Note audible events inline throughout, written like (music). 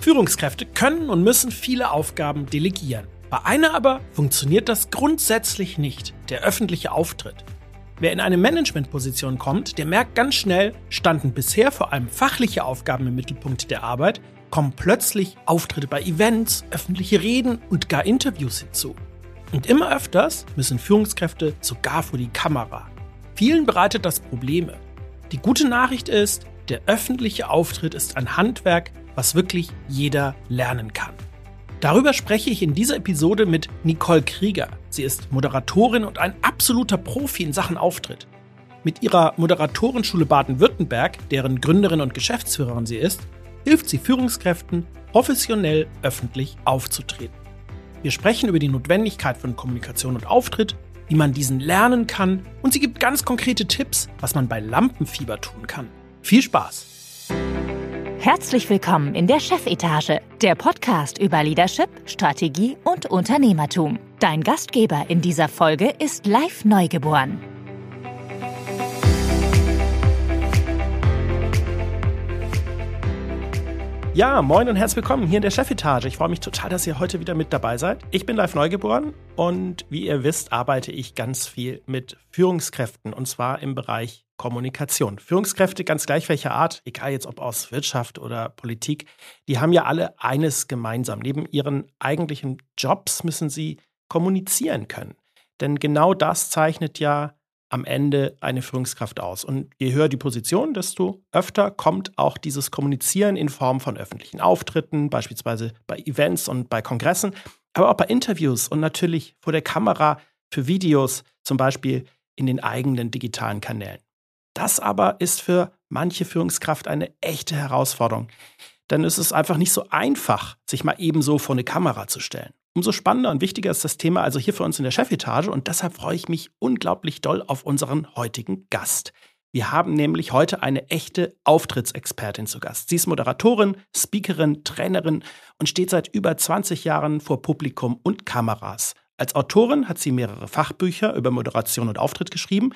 Führungskräfte können und müssen viele Aufgaben delegieren. Bei einer aber funktioniert das grundsätzlich nicht, der öffentliche Auftritt. Wer in eine Managementposition kommt, der merkt ganz schnell, standen bisher vor allem fachliche Aufgaben im Mittelpunkt der Arbeit, kommen plötzlich Auftritte bei Events, öffentliche Reden und gar Interviews hinzu. Und immer öfters müssen Führungskräfte sogar vor die Kamera. Vielen bereitet das Probleme. Die gute Nachricht ist, der öffentliche Auftritt ist ein Handwerk, was wirklich jeder lernen kann. Darüber spreche ich in dieser Episode mit Nicole Krieger. Sie ist Moderatorin und ein absoluter Profi in Sachen Auftritt. Mit ihrer Moderatorenschule Baden-Württemberg, deren Gründerin und Geschäftsführerin sie ist, hilft sie Führungskräften, professionell öffentlich aufzutreten. Wir sprechen über die Notwendigkeit von Kommunikation und Auftritt, wie man diesen lernen kann und sie gibt ganz konkrete Tipps, was man bei Lampenfieber tun kann. Viel Spaß! Herzlich willkommen in der Chefetage, der Podcast über Leadership, Strategie und Unternehmertum. Dein Gastgeber in dieser Folge ist live neugeboren. Ja, moin und herzlich willkommen hier in der Chefetage. Ich freue mich total, dass ihr heute wieder mit dabei seid. Ich bin live neugeboren und wie ihr wisst, arbeite ich ganz viel mit Führungskräften und zwar im Bereich Kommunikation. Führungskräfte, ganz gleich welcher Art, egal jetzt ob aus Wirtschaft oder Politik, die haben ja alle eines gemeinsam. Neben ihren eigentlichen Jobs müssen sie kommunizieren können. Denn genau das zeichnet ja am Ende eine Führungskraft aus. Und je höher die Position, desto öfter kommt auch dieses Kommunizieren in Form von öffentlichen Auftritten, beispielsweise bei Events und bei Kongressen, aber auch bei Interviews und natürlich vor der Kamera für Videos, zum Beispiel in den eigenen digitalen Kanälen. Das aber ist für manche Führungskraft eine echte Herausforderung. Denn es ist einfach nicht so einfach, sich mal ebenso vor eine Kamera zu stellen. Umso spannender und wichtiger ist das Thema also hier für uns in der Chefetage und deshalb freue ich mich unglaublich doll auf unseren heutigen Gast. Wir haben nämlich heute eine echte Auftrittsexpertin zu Gast. Sie ist Moderatorin, Speakerin, Trainerin und steht seit über 20 Jahren vor Publikum und Kameras. Als Autorin hat sie mehrere Fachbücher über Moderation und Auftritt geschrieben,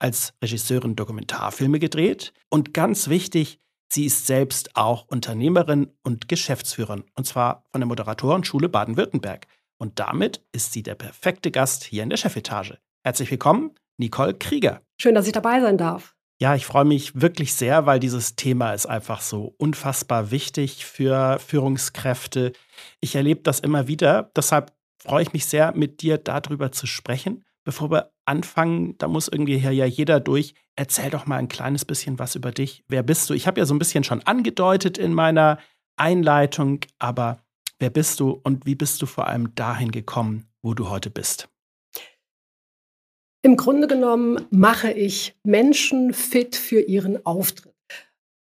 als Regisseurin Dokumentarfilme gedreht und ganz wichtig, sie ist selbst auch Unternehmerin und Geschäftsführerin und zwar von der Moderatorenschule Baden-Württemberg. Und damit ist sie der perfekte Gast hier in der Chefetage. Herzlich willkommen, Nicole Krieger. Schön, dass ich dabei sein darf. Ja, ich freue mich wirklich sehr, weil dieses Thema ist einfach so unfassbar wichtig für Führungskräfte. Ich erlebe das immer wieder. Deshalb freue ich mich sehr, mit dir darüber zu sprechen. Bevor wir anfangen, da muss irgendwie hier ja jeder durch. Erzähl doch mal ein kleines bisschen was über dich. Wer bist du? Ich habe ja so ein bisschen schon angedeutet in meiner Einleitung, aber wer bist du und wie bist du vor allem dahin gekommen, wo du heute bist? Im Grunde genommen mache ich Menschen fit für ihren Auftritt.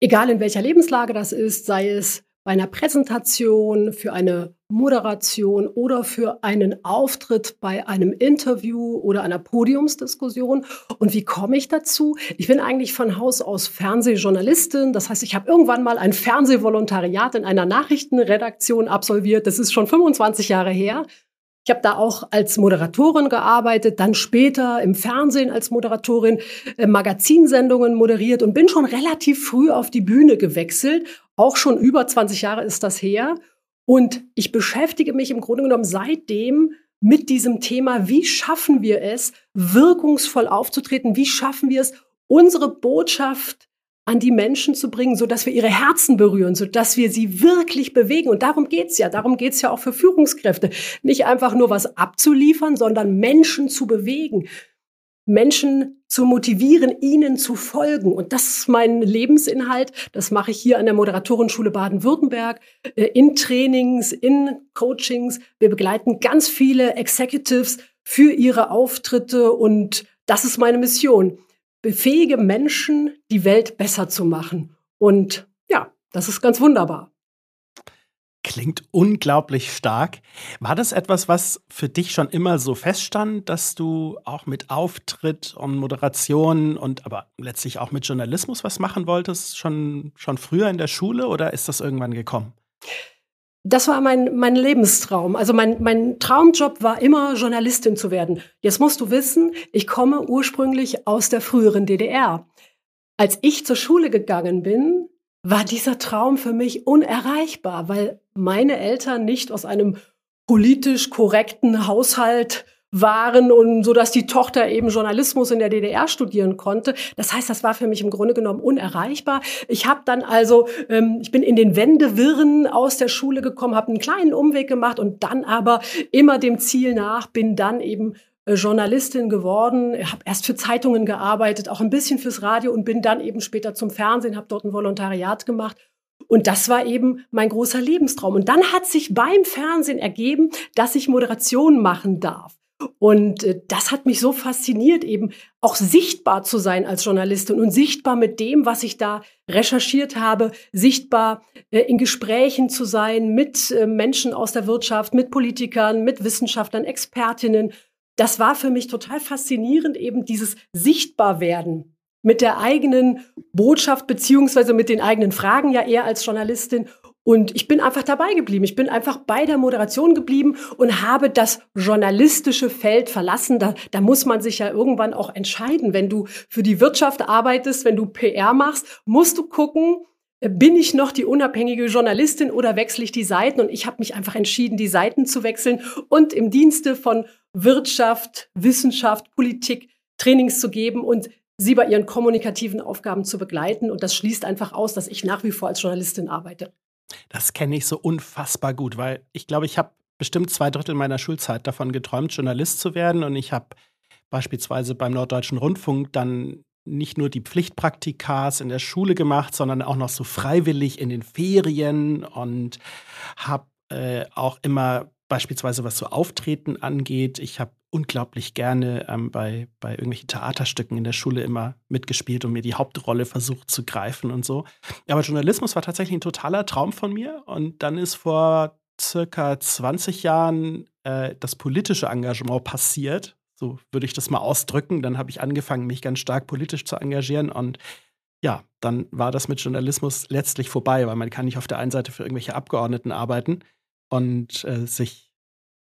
Egal in welcher Lebenslage das ist, sei es bei einer Präsentation, für eine Moderation oder für einen Auftritt bei einem Interview oder einer Podiumsdiskussion. Und wie komme ich dazu? Ich bin eigentlich von Haus aus Fernsehjournalistin. Das heißt, ich habe irgendwann mal ein Fernsehvolontariat in einer Nachrichtenredaktion absolviert. Das ist schon 25 Jahre her. Ich habe da auch als Moderatorin gearbeitet, dann später im Fernsehen als Moderatorin äh, Magazinsendungen moderiert und bin schon relativ früh auf die Bühne gewechselt. Auch schon über 20 Jahre ist das her. Und ich beschäftige mich im Grunde genommen seitdem mit diesem Thema, wie schaffen wir es, wirkungsvoll aufzutreten? Wie schaffen wir es, unsere Botschaft an die Menschen zu bringen, so dass wir ihre Herzen berühren, so dass wir sie wirklich bewegen. Und darum geht's ja. Darum geht's ja auch für Führungskräfte. Nicht einfach nur was abzuliefern, sondern Menschen zu bewegen. Menschen zu motivieren, ihnen zu folgen. Und das ist mein Lebensinhalt. Das mache ich hier an der Moderatorenschule Baden-Württemberg, äh, in Trainings, in Coachings. Wir begleiten ganz viele Executives für ihre Auftritte und das ist meine Mission befähige Menschen, die Welt besser zu machen. Und ja, das ist ganz wunderbar. Klingt unglaublich stark. War das etwas, was für dich schon immer so feststand, dass du auch mit Auftritt und Moderation und aber letztlich auch mit Journalismus was machen wolltest, schon, schon früher in der Schule oder ist das irgendwann gekommen? Das war mein, mein Lebenstraum. Also mein, mein Traumjob war immer, Journalistin zu werden. Jetzt musst du wissen, ich komme ursprünglich aus der früheren DDR. Als ich zur Schule gegangen bin, war dieser Traum für mich unerreichbar, weil meine Eltern nicht aus einem politisch korrekten Haushalt waren und so dass die Tochter eben Journalismus in der DDR studieren konnte. Das heißt, das war für mich im Grunde genommen unerreichbar. Ich habe dann also, ähm, ich bin in den Wendewirren aus der Schule gekommen, habe einen kleinen Umweg gemacht und dann aber immer dem Ziel nach, bin dann eben Journalistin geworden, habe erst für Zeitungen gearbeitet, auch ein bisschen fürs Radio und bin dann eben später zum Fernsehen, habe dort ein Volontariat gemacht und das war eben mein großer Lebenstraum. Und dann hat sich beim Fernsehen ergeben, dass ich Moderation machen darf. Und äh, das hat mich so fasziniert, eben auch sichtbar zu sein als Journalistin und sichtbar mit dem, was ich da recherchiert habe, sichtbar äh, in Gesprächen zu sein mit äh, Menschen aus der Wirtschaft, mit Politikern, mit Wissenschaftlern, Expertinnen. Das war für mich total faszinierend, eben dieses Sichtbarwerden mit der eigenen Botschaft beziehungsweise mit den eigenen Fragen ja eher als Journalistin und ich bin einfach dabei geblieben. Ich bin einfach bei der Moderation geblieben und habe das journalistische Feld verlassen. Da, da muss man sich ja irgendwann auch entscheiden. Wenn du für die Wirtschaft arbeitest, wenn du PR machst, musst du gucken, bin ich noch die unabhängige Journalistin oder wechsle ich die Seiten? Und ich habe mich einfach entschieden, die Seiten zu wechseln und im Dienste von Wirtschaft, Wissenschaft, Politik Trainings zu geben und sie bei ihren kommunikativen Aufgaben zu begleiten. Und das schließt einfach aus, dass ich nach wie vor als Journalistin arbeite. Das kenne ich so unfassbar gut, weil ich glaube, ich habe bestimmt zwei Drittel meiner Schulzeit davon geträumt, Journalist zu werden. Und ich habe beispielsweise beim Norddeutschen Rundfunk dann nicht nur die Pflichtpraktikas in der Schule gemacht, sondern auch noch so freiwillig in den Ferien und habe äh, auch immer beispielsweise was so Auftreten angeht. Ich habe unglaublich gerne ähm, bei, bei irgendwelchen Theaterstücken in der Schule immer mitgespielt und mir die Hauptrolle versucht zu greifen und so. Aber Journalismus war tatsächlich ein totaler Traum von mir. Und dann ist vor circa 20 Jahren äh, das politische Engagement passiert. So würde ich das mal ausdrücken. Dann habe ich angefangen, mich ganz stark politisch zu engagieren und ja, dann war das mit Journalismus letztlich vorbei, weil man kann nicht auf der einen Seite für irgendwelche Abgeordneten arbeiten und äh, sich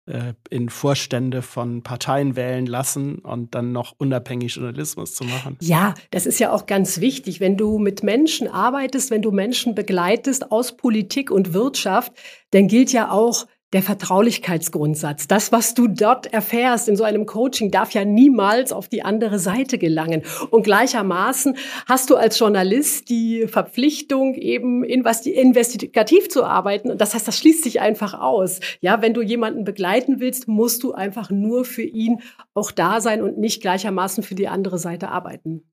äh, in Vorstände von Parteien wählen lassen und dann noch unabhängig Journalismus zu machen. Ja, das ist ja auch ganz wichtig. Wenn du mit Menschen arbeitest, wenn du Menschen begleitest aus Politik und Wirtschaft, dann gilt ja auch, der Vertraulichkeitsgrundsatz. Das, was du dort erfährst in so einem Coaching, darf ja niemals auf die andere Seite gelangen. Und gleichermaßen hast du als Journalist die Verpflichtung, eben investigativ zu arbeiten. Und das heißt, das schließt sich einfach aus. Ja, wenn du jemanden begleiten willst, musst du einfach nur für ihn auch da sein und nicht gleichermaßen für die andere Seite arbeiten.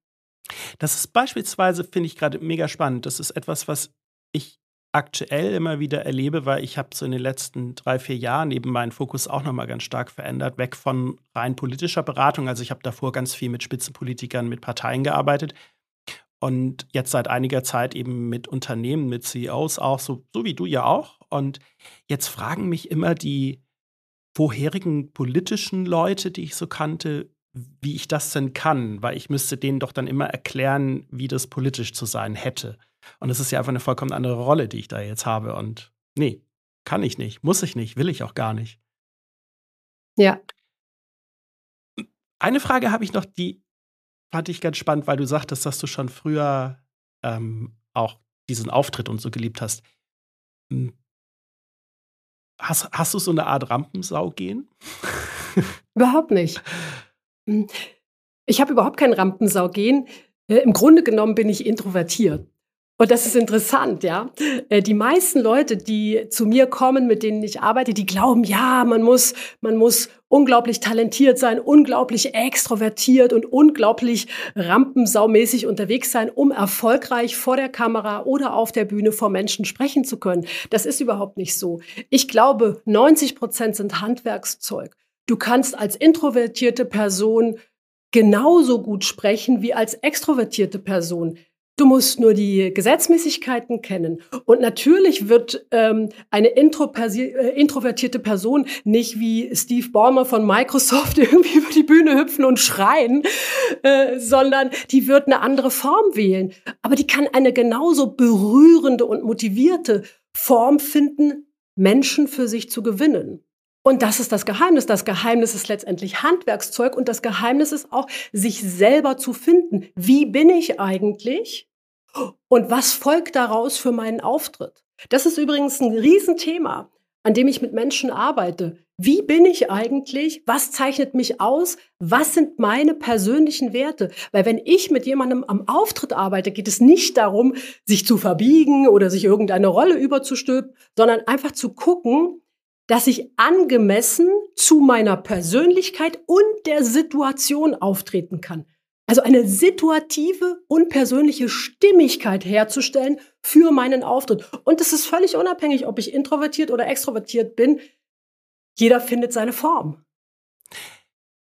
Das ist beispielsweise, finde ich gerade mega spannend. Das ist etwas, was ich aktuell immer wieder erlebe, weil ich habe so in den letzten drei, vier Jahren eben meinen Fokus auch nochmal ganz stark verändert, weg von rein politischer Beratung. Also ich habe davor ganz viel mit Spitzenpolitikern, mit Parteien gearbeitet und jetzt seit einiger Zeit eben mit Unternehmen, mit CEOs auch, so, so wie du ja auch. Und jetzt fragen mich immer die vorherigen politischen Leute, die ich so kannte, wie ich das denn kann, weil ich müsste denen doch dann immer erklären, wie das politisch zu sein hätte. Und es ist ja einfach eine vollkommen andere Rolle, die ich da jetzt habe. Und nee, kann ich nicht, muss ich nicht, will ich auch gar nicht. Ja. Eine Frage habe ich noch, die fand ich ganz spannend, weil du sagtest, dass du schon früher ähm, auch diesen Auftritt und so geliebt hast. Hm. Hast, hast du so eine Art Rampensau gehen? (laughs) Überhaupt nicht. Hm. Ich habe überhaupt kein Rampensau gehen. Äh, Im Grunde genommen bin ich introvertiert. Und das ist interessant, ja. Äh, die meisten Leute, die zu mir kommen, mit denen ich arbeite, die glauben, ja, man muss, man muss unglaublich talentiert sein, unglaublich extrovertiert und unglaublich rampensaumäßig unterwegs sein, um erfolgreich vor der Kamera oder auf der Bühne vor Menschen sprechen zu können. Das ist überhaupt nicht so. Ich glaube, 90 Prozent sind Handwerkszeug. Du kannst als introvertierte Person genauso gut sprechen wie als extrovertierte Person. Du musst nur die Gesetzmäßigkeiten kennen. Und natürlich wird ähm, eine äh, introvertierte Person nicht wie Steve Ballmer von Microsoft (laughs) irgendwie über die Bühne hüpfen und schreien, äh, sondern die wird eine andere Form wählen. Aber die kann eine genauso berührende und motivierte Form finden, Menschen für sich zu gewinnen. Und das ist das Geheimnis. Das Geheimnis ist letztendlich Handwerkszeug und das Geheimnis ist auch, sich selber zu finden. Wie bin ich eigentlich? Und was folgt daraus für meinen Auftritt? Das ist übrigens ein Riesenthema, an dem ich mit Menschen arbeite. Wie bin ich eigentlich? Was zeichnet mich aus? Was sind meine persönlichen Werte? Weil wenn ich mit jemandem am Auftritt arbeite, geht es nicht darum, sich zu verbiegen oder sich irgendeine Rolle überzustülpen, sondern einfach zu gucken, dass ich angemessen zu meiner Persönlichkeit und der Situation auftreten kann. Also eine situative und persönliche Stimmigkeit herzustellen für meinen Auftritt. Und das ist völlig unabhängig, ob ich introvertiert oder extrovertiert bin. Jeder findet seine Form.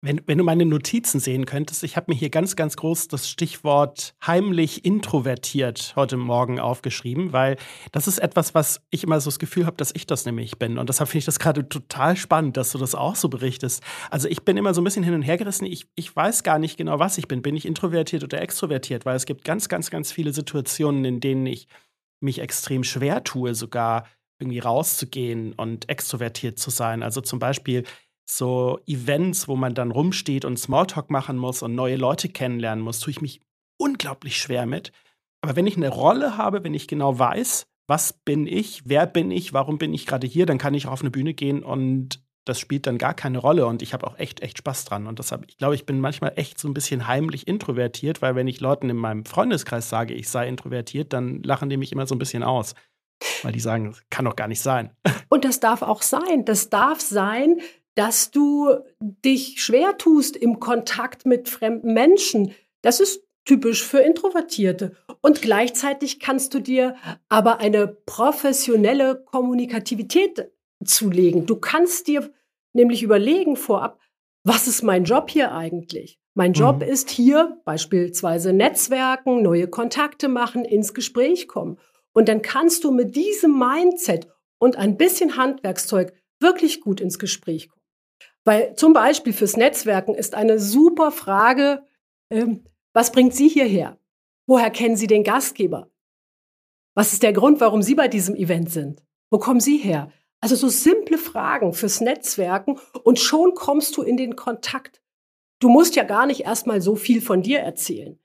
Wenn, wenn du meine Notizen sehen könntest, ich habe mir hier ganz, ganz groß das Stichwort heimlich introvertiert heute Morgen aufgeschrieben, weil das ist etwas, was ich immer so das Gefühl habe, dass ich das nämlich bin. Und deshalb finde ich das gerade total spannend, dass du das auch so berichtest. Also ich bin immer so ein bisschen hin und her gerissen. Ich, ich weiß gar nicht genau, was ich bin. Bin ich introvertiert oder extrovertiert? Weil es gibt ganz, ganz, ganz viele Situationen, in denen ich mich extrem schwer tue, sogar irgendwie rauszugehen und extrovertiert zu sein. Also zum Beispiel so Events, wo man dann rumsteht und Smalltalk machen muss und neue Leute kennenlernen muss, tue ich mich unglaublich schwer mit. Aber wenn ich eine Rolle habe, wenn ich genau weiß, was bin ich, wer bin ich, warum bin ich gerade hier, dann kann ich auf eine Bühne gehen und das spielt dann gar keine Rolle und ich habe auch echt, echt Spaß dran. Und deshalb, ich glaube, ich bin manchmal echt so ein bisschen heimlich introvertiert, weil wenn ich Leuten in meinem Freundeskreis sage, ich sei introvertiert, dann lachen die mich immer so ein bisschen aus. Weil die sagen, das kann doch gar nicht sein. Und das darf auch sein. Das darf sein, dass du dich schwer tust im Kontakt mit fremden Menschen. Das ist typisch für Introvertierte. Und gleichzeitig kannst du dir aber eine professionelle Kommunikativität zulegen. Du kannst dir nämlich überlegen vorab, was ist mein Job hier eigentlich? Mein Job mhm. ist hier beispielsweise Netzwerken, neue Kontakte machen, ins Gespräch kommen. Und dann kannst du mit diesem Mindset und ein bisschen Handwerkszeug wirklich gut ins Gespräch kommen. Weil zum Beispiel fürs Netzwerken ist eine super Frage, ähm, was bringt Sie hierher? Woher kennen Sie den Gastgeber? Was ist der Grund, warum Sie bei diesem Event sind? Wo kommen Sie her? Also so simple Fragen fürs Netzwerken und schon kommst du in den Kontakt. Du musst ja gar nicht erstmal so viel von dir erzählen.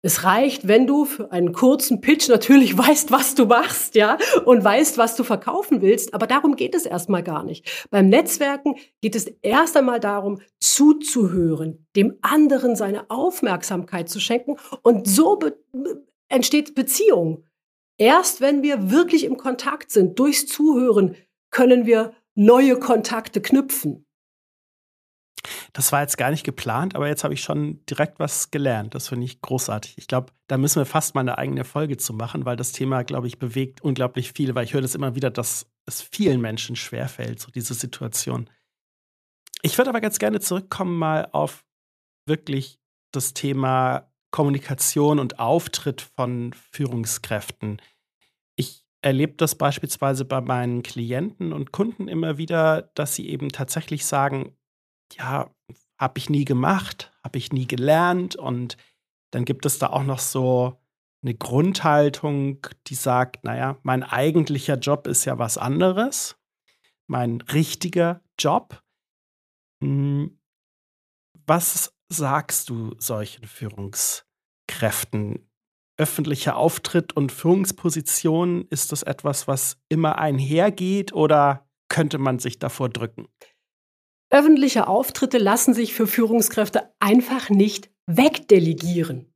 Es reicht, wenn du für einen kurzen Pitch natürlich (laughs) weißt, was du machst, ja, und weißt, was du verkaufen willst. Aber darum geht es erstmal gar nicht. Beim Netzwerken geht es erst einmal darum, zuzuhören, dem anderen seine Aufmerksamkeit zu schenken. Und so be entsteht Beziehung. Erst wenn wir wirklich im Kontakt sind, durchs Zuhören, können wir neue Kontakte knüpfen. Das war jetzt gar nicht geplant, aber jetzt habe ich schon direkt was gelernt. Das finde ich großartig. Ich glaube, da müssen wir fast mal eine eigene Folge zu machen, weil das Thema, glaube ich, bewegt unglaublich viel, weil ich höre das immer wieder, dass es vielen Menschen schwerfällt, so diese Situation. Ich würde aber ganz gerne zurückkommen mal auf wirklich das Thema Kommunikation und Auftritt von Führungskräften. Ich erlebe das beispielsweise bei meinen Klienten und Kunden immer wieder, dass sie eben tatsächlich sagen, ja, habe ich nie gemacht, habe ich nie gelernt und dann gibt es da auch noch so eine Grundhaltung, die sagt, naja, mein eigentlicher Job ist ja was anderes, mein richtiger Job. Hm, was sagst du solchen Führungskräften? Öffentlicher Auftritt und Führungsposition, ist das etwas, was immer einhergeht oder könnte man sich davor drücken? Öffentliche Auftritte lassen sich für Führungskräfte einfach nicht wegdelegieren.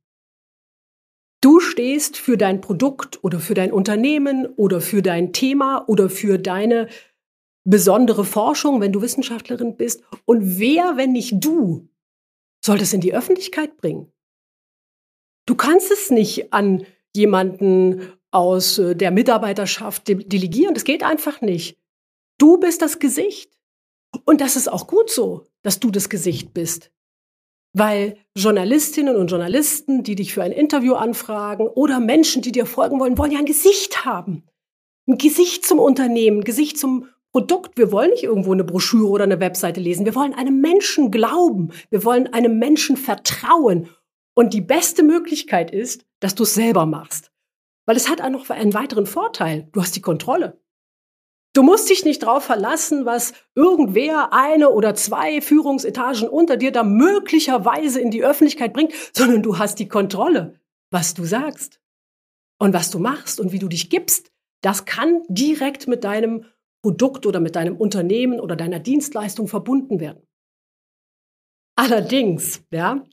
Du stehst für dein Produkt oder für dein Unternehmen oder für dein Thema oder für deine besondere Forschung, wenn du Wissenschaftlerin bist. Und wer, wenn nicht du, soll das in die Öffentlichkeit bringen? Du kannst es nicht an jemanden aus äh, der Mitarbeiterschaft delegieren. Das geht einfach nicht. Du bist das Gesicht. Und das ist auch gut so, dass du das Gesicht bist. Weil Journalistinnen und Journalisten, die dich für ein Interview anfragen oder Menschen, die dir folgen wollen, wollen ja ein Gesicht haben. Ein Gesicht zum Unternehmen, ein Gesicht zum Produkt. Wir wollen nicht irgendwo eine Broschüre oder eine Webseite lesen. Wir wollen einem Menschen glauben. Wir wollen einem Menschen vertrauen. Und die beste Möglichkeit ist, dass du es selber machst. Weil es hat auch noch einen weiteren Vorteil. Du hast die Kontrolle. Du musst dich nicht darauf verlassen, was irgendwer eine oder zwei Führungsetagen unter dir da möglicherweise in die Öffentlichkeit bringt, sondern du hast die Kontrolle, was du sagst. und was du machst und wie du dich gibst, das kann direkt mit deinem Produkt oder mit deinem Unternehmen oder deiner Dienstleistung verbunden werden. Allerdings, ja,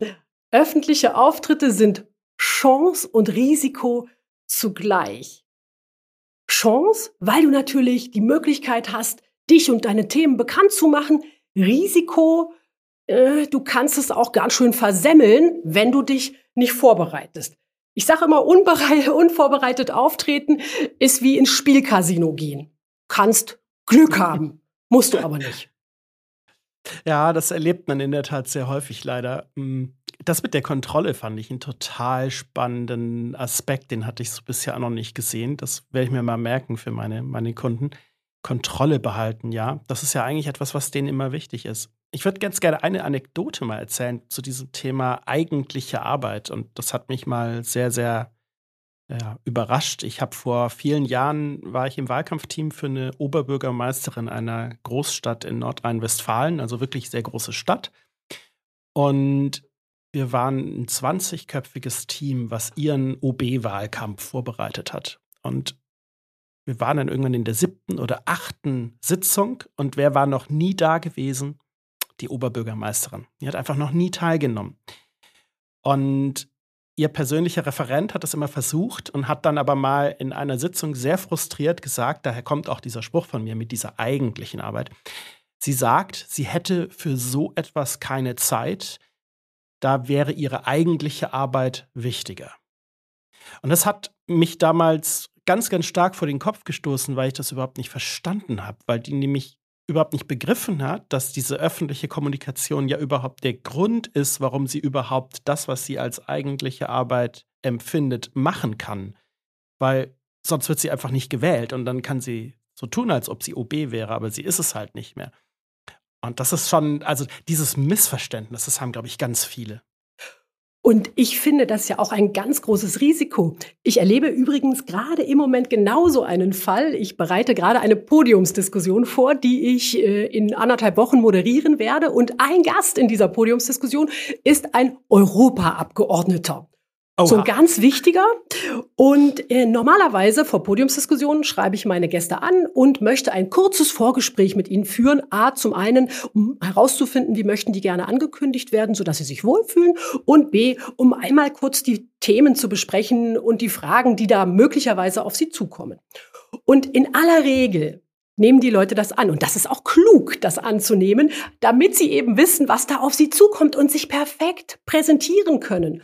öffentliche Auftritte sind Chance und Risiko zugleich. Chance, weil du natürlich die Möglichkeit hast, dich und deine Themen bekannt zu machen. Risiko, äh, du kannst es auch ganz schön versemmeln, wenn du dich nicht vorbereitest. Ich sage immer, (laughs) unvorbereitet auftreten ist wie ins Spielcasino gehen. Kannst Glück haben, musst du aber nicht. Ja, das erlebt man in der Tat sehr häufig leider. Hm, das mit der Kontrolle fand ich einen total spannenden Aspekt, den hatte ich so bisher noch nicht gesehen. Das werde ich mir mal merken für meine, meine Kunden. Kontrolle behalten, ja. Das ist ja eigentlich etwas, was denen immer wichtig ist. Ich würde ganz gerne eine Anekdote mal erzählen zu diesem Thema eigentliche Arbeit. Und das hat mich mal sehr, sehr ja, überrascht. Ich habe vor vielen Jahren war ich im Wahlkampfteam für eine Oberbürgermeisterin einer Großstadt in Nordrhein-Westfalen, also wirklich sehr große Stadt. Und wir waren ein 20-köpfiges Team, was ihren OB-Wahlkampf vorbereitet hat. Und wir waren dann irgendwann in der siebten oder achten Sitzung und wer war noch nie da gewesen? Die Oberbürgermeisterin. Die hat einfach noch nie teilgenommen. Und ihr persönlicher Referent hat es immer versucht und hat dann aber mal in einer Sitzung sehr frustriert gesagt, daher kommt auch dieser Spruch von mir mit dieser eigentlichen Arbeit. Sie sagt, sie hätte für so etwas keine Zeit, da wäre ihre eigentliche Arbeit wichtiger. Und das hat mich damals ganz, ganz stark vor den Kopf gestoßen, weil ich das überhaupt nicht verstanden habe, weil die nämlich überhaupt nicht begriffen hat, dass diese öffentliche Kommunikation ja überhaupt der Grund ist, warum sie überhaupt das, was sie als eigentliche Arbeit empfindet, machen kann. Weil sonst wird sie einfach nicht gewählt und dann kann sie so tun, als ob sie OB wäre, aber sie ist es halt nicht mehr. Und das ist schon, also dieses Missverständnis, das haben, glaube ich, ganz viele. Und ich finde das ja auch ein ganz großes Risiko. Ich erlebe übrigens gerade im Moment genauso einen Fall. Ich bereite gerade eine Podiumsdiskussion vor, die ich äh, in anderthalb Wochen moderieren werde. Und ein Gast in dieser Podiumsdiskussion ist ein Europaabgeordneter. Oha. So ein ganz wichtiger. Und äh, normalerweise vor Podiumsdiskussionen schreibe ich meine Gäste an und möchte ein kurzes Vorgespräch mit ihnen führen. A, zum einen, um herauszufinden, wie möchten die gerne angekündigt werden, sodass sie sich wohlfühlen. Und B, um einmal kurz die Themen zu besprechen und die Fragen, die da möglicherweise auf sie zukommen. Und in aller Regel nehmen die Leute das an. Und das ist auch klug, das anzunehmen, damit sie eben wissen, was da auf sie zukommt und sich perfekt präsentieren können.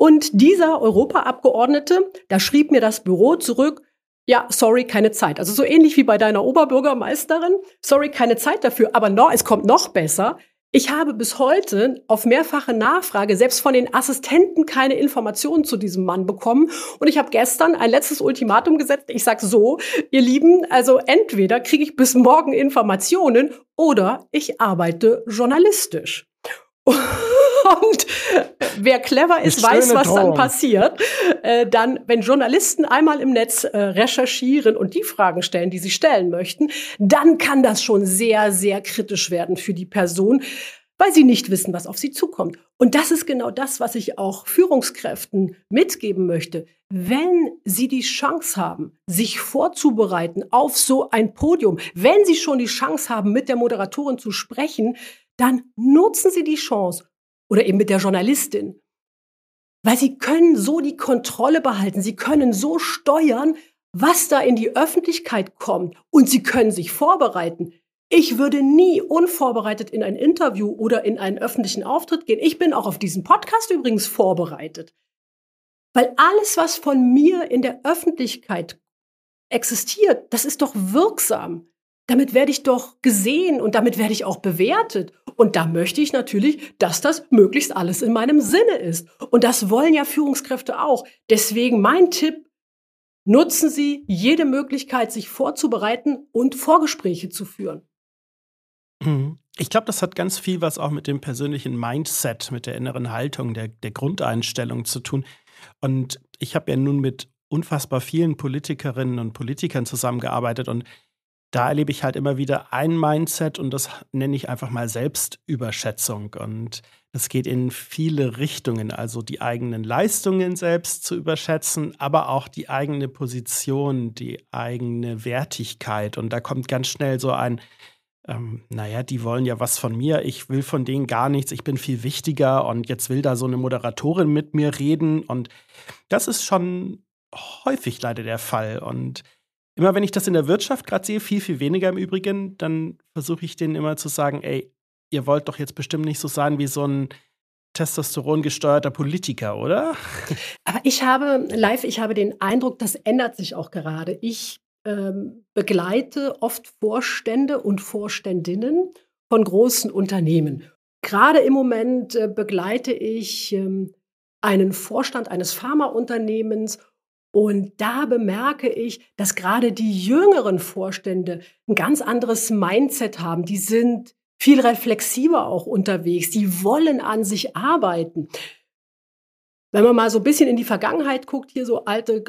Und dieser Europaabgeordnete, da schrieb mir das Büro zurück, ja, sorry, keine Zeit. Also so ähnlich wie bei deiner Oberbürgermeisterin, sorry, keine Zeit dafür. Aber no, es kommt noch besser. Ich habe bis heute auf mehrfache Nachfrage selbst von den Assistenten keine Informationen zu diesem Mann bekommen. Und ich habe gestern ein letztes Ultimatum gesetzt. Ich sage so, ihr Lieben, also entweder kriege ich bis morgen Informationen oder ich arbeite journalistisch. Und wer clever ist, weiß, was Traum. dann passiert. Äh, dann, wenn Journalisten einmal im Netz äh, recherchieren und die Fragen stellen, die sie stellen möchten, dann kann das schon sehr, sehr kritisch werden für die Person, weil sie nicht wissen, was auf sie zukommt. Und das ist genau das, was ich auch Führungskräften mitgeben möchte. Wenn sie die Chance haben, sich vorzubereiten auf so ein Podium, wenn sie schon die Chance haben, mit der Moderatorin zu sprechen, dann nutzen Sie die Chance oder eben mit der Journalistin. Weil sie können so die Kontrolle behalten, sie können so steuern, was da in die Öffentlichkeit kommt und sie können sich vorbereiten. Ich würde nie unvorbereitet in ein Interview oder in einen öffentlichen Auftritt gehen. Ich bin auch auf diesen Podcast übrigens vorbereitet. Weil alles, was von mir in der Öffentlichkeit existiert, das ist doch wirksam damit werde ich doch gesehen und damit werde ich auch bewertet. Und da möchte ich natürlich, dass das möglichst alles in meinem Sinne ist. Und das wollen ja Führungskräfte auch. Deswegen mein Tipp, nutzen Sie jede Möglichkeit, sich vorzubereiten und Vorgespräche zu führen. Mhm. Ich glaube, das hat ganz viel was auch mit dem persönlichen Mindset, mit der inneren Haltung, der, der Grundeinstellung zu tun. Und ich habe ja nun mit unfassbar vielen Politikerinnen und Politikern zusammengearbeitet und da erlebe ich halt immer wieder ein Mindset und das nenne ich einfach mal Selbstüberschätzung. Und das geht in viele Richtungen, also die eigenen Leistungen selbst zu überschätzen, aber auch die eigene Position, die eigene Wertigkeit. Und da kommt ganz schnell so ein, ähm, naja, die wollen ja was von mir, ich will von denen gar nichts, ich bin viel wichtiger und jetzt will da so eine Moderatorin mit mir reden. Und das ist schon häufig leider der Fall. Und immer wenn ich das in der Wirtschaft gerade sehe, viel, viel weniger im Übrigen, dann versuche ich denen immer zu sagen, ey, ihr wollt doch jetzt bestimmt nicht so sein wie so ein Testosteron gesteuerter Politiker, oder? Aber ich habe, live, ich habe den Eindruck, das ändert sich auch gerade. Ich ähm, begleite oft Vorstände und Vorständinnen von großen Unternehmen. Gerade im Moment äh, begleite ich ähm, einen Vorstand eines Pharmaunternehmens und da bemerke ich, dass gerade die jüngeren Vorstände ein ganz anderes Mindset haben. Die sind viel reflexiver auch unterwegs. Die wollen an sich arbeiten. Wenn man mal so ein bisschen in die Vergangenheit guckt, hier so alte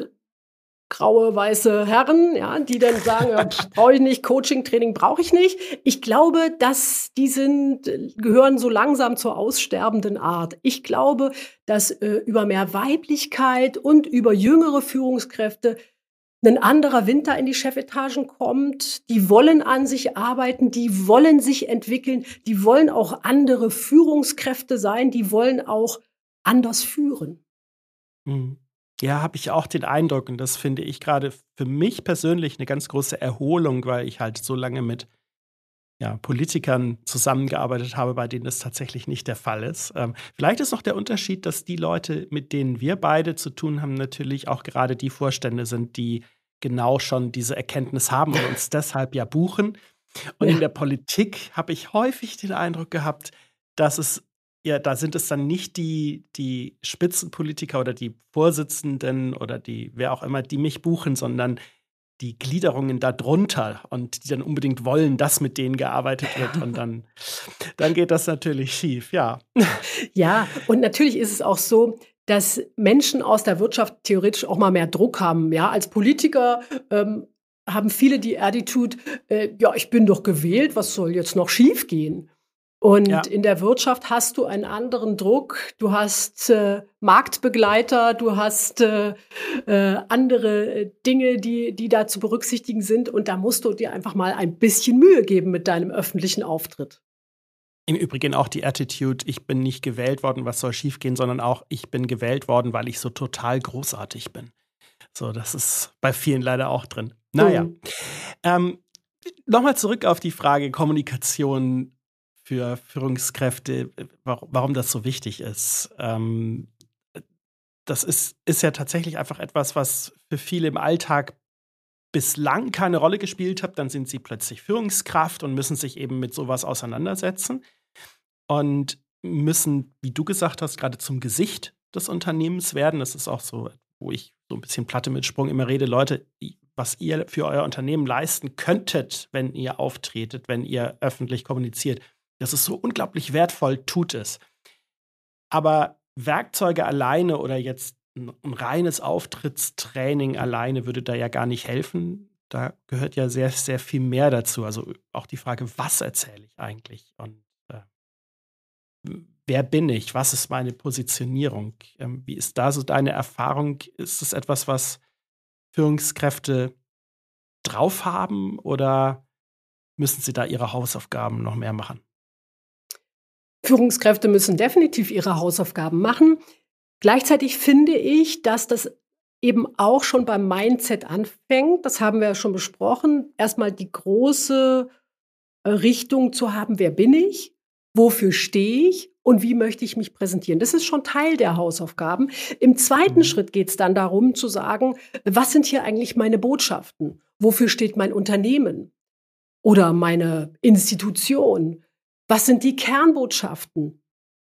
graue, weiße Herren, ja, die dann sagen, ja, (laughs) brauche ich nicht, Coaching, Training brauche ich nicht. Ich glaube, dass die sind, gehören so langsam zur aussterbenden Art. Ich glaube, dass äh, über mehr Weiblichkeit und über jüngere Führungskräfte ein anderer Winter in die Chefetagen kommt. Die wollen an sich arbeiten, die wollen sich entwickeln, die wollen auch andere Führungskräfte sein, die wollen auch anders führen. Mhm. Ja, habe ich auch den Eindruck und das finde ich gerade für mich persönlich eine ganz große Erholung, weil ich halt so lange mit ja, Politikern zusammengearbeitet habe, bei denen das tatsächlich nicht der Fall ist. Ähm, vielleicht ist noch der Unterschied, dass die Leute, mit denen wir beide zu tun haben, natürlich auch gerade die Vorstände sind, die genau schon diese Erkenntnis haben und uns (laughs) deshalb ja buchen. Und ja. in der Politik habe ich häufig den Eindruck gehabt, dass es ja, da sind es dann nicht die, die Spitzenpolitiker oder die Vorsitzenden oder die, wer auch immer, die mich buchen, sondern die Gliederungen darunter und die dann unbedingt wollen, dass mit denen gearbeitet wird. Und dann, (laughs) dann geht das natürlich schief, ja. Ja, und natürlich ist es auch so, dass Menschen aus der Wirtschaft theoretisch auch mal mehr Druck haben. Ja, als Politiker ähm, haben viele die Attitude, äh, ja, ich bin doch gewählt, was soll jetzt noch schiefgehen? Und ja. in der Wirtschaft hast du einen anderen Druck. Du hast äh, Marktbegleiter, du hast äh, äh, andere Dinge, die, die da zu berücksichtigen sind. Und da musst du dir einfach mal ein bisschen Mühe geben mit deinem öffentlichen Auftritt. Im Übrigen auch die Attitude, ich bin nicht gewählt worden, was soll schiefgehen, sondern auch, ich bin gewählt worden, weil ich so total großartig bin. So, das ist bei vielen leider auch drin. Naja. Mhm. Ähm, Nochmal zurück auf die Frage Kommunikation für Führungskräfte, warum das so wichtig ist. Ähm, das ist, ist ja tatsächlich einfach etwas, was für viele im Alltag bislang keine Rolle gespielt hat. Dann sind sie plötzlich Führungskraft und müssen sich eben mit sowas auseinandersetzen und müssen, wie du gesagt hast, gerade zum Gesicht des Unternehmens werden. Das ist auch so, wo ich so ein bisschen Platte mit Sprung immer rede. Leute, was ihr für euer Unternehmen leisten könntet, wenn ihr auftretet, wenn ihr öffentlich kommuniziert, das ist so unglaublich wertvoll, tut es. Aber Werkzeuge alleine oder jetzt ein, ein reines Auftrittstraining alleine würde da ja gar nicht helfen. Da gehört ja sehr, sehr viel mehr dazu. Also auch die Frage, was erzähle ich eigentlich? Und äh, wer bin ich? Was ist meine Positionierung? Ähm, wie ist da so deine Erfahrung? Ist es etwas, was Führungskräfte drauf haben oder müssen sie da ihre Hausaufgaben noch mehr machen? Führungskräfte müssen definitiv ihre Hausaufgaben machen. Gleichzeitig finde ich, dass das eben auch schon beim Mindset anfängt. Das haben wir ja schon besprochen. Erstmal die große äh, Richtung zu haben, wer bin ich, wofür stehe ich und wie möchte ich mich präsentieren. Das ist schon Teil der Hausaufgaben. Im zweiten mhm. Schritt geht es dann darum zu sagen, was sind hier eigentlich meine Botschaften? Wofür steht mein Unternehmen oder meine Institution? Was sind die Kernbotschaften?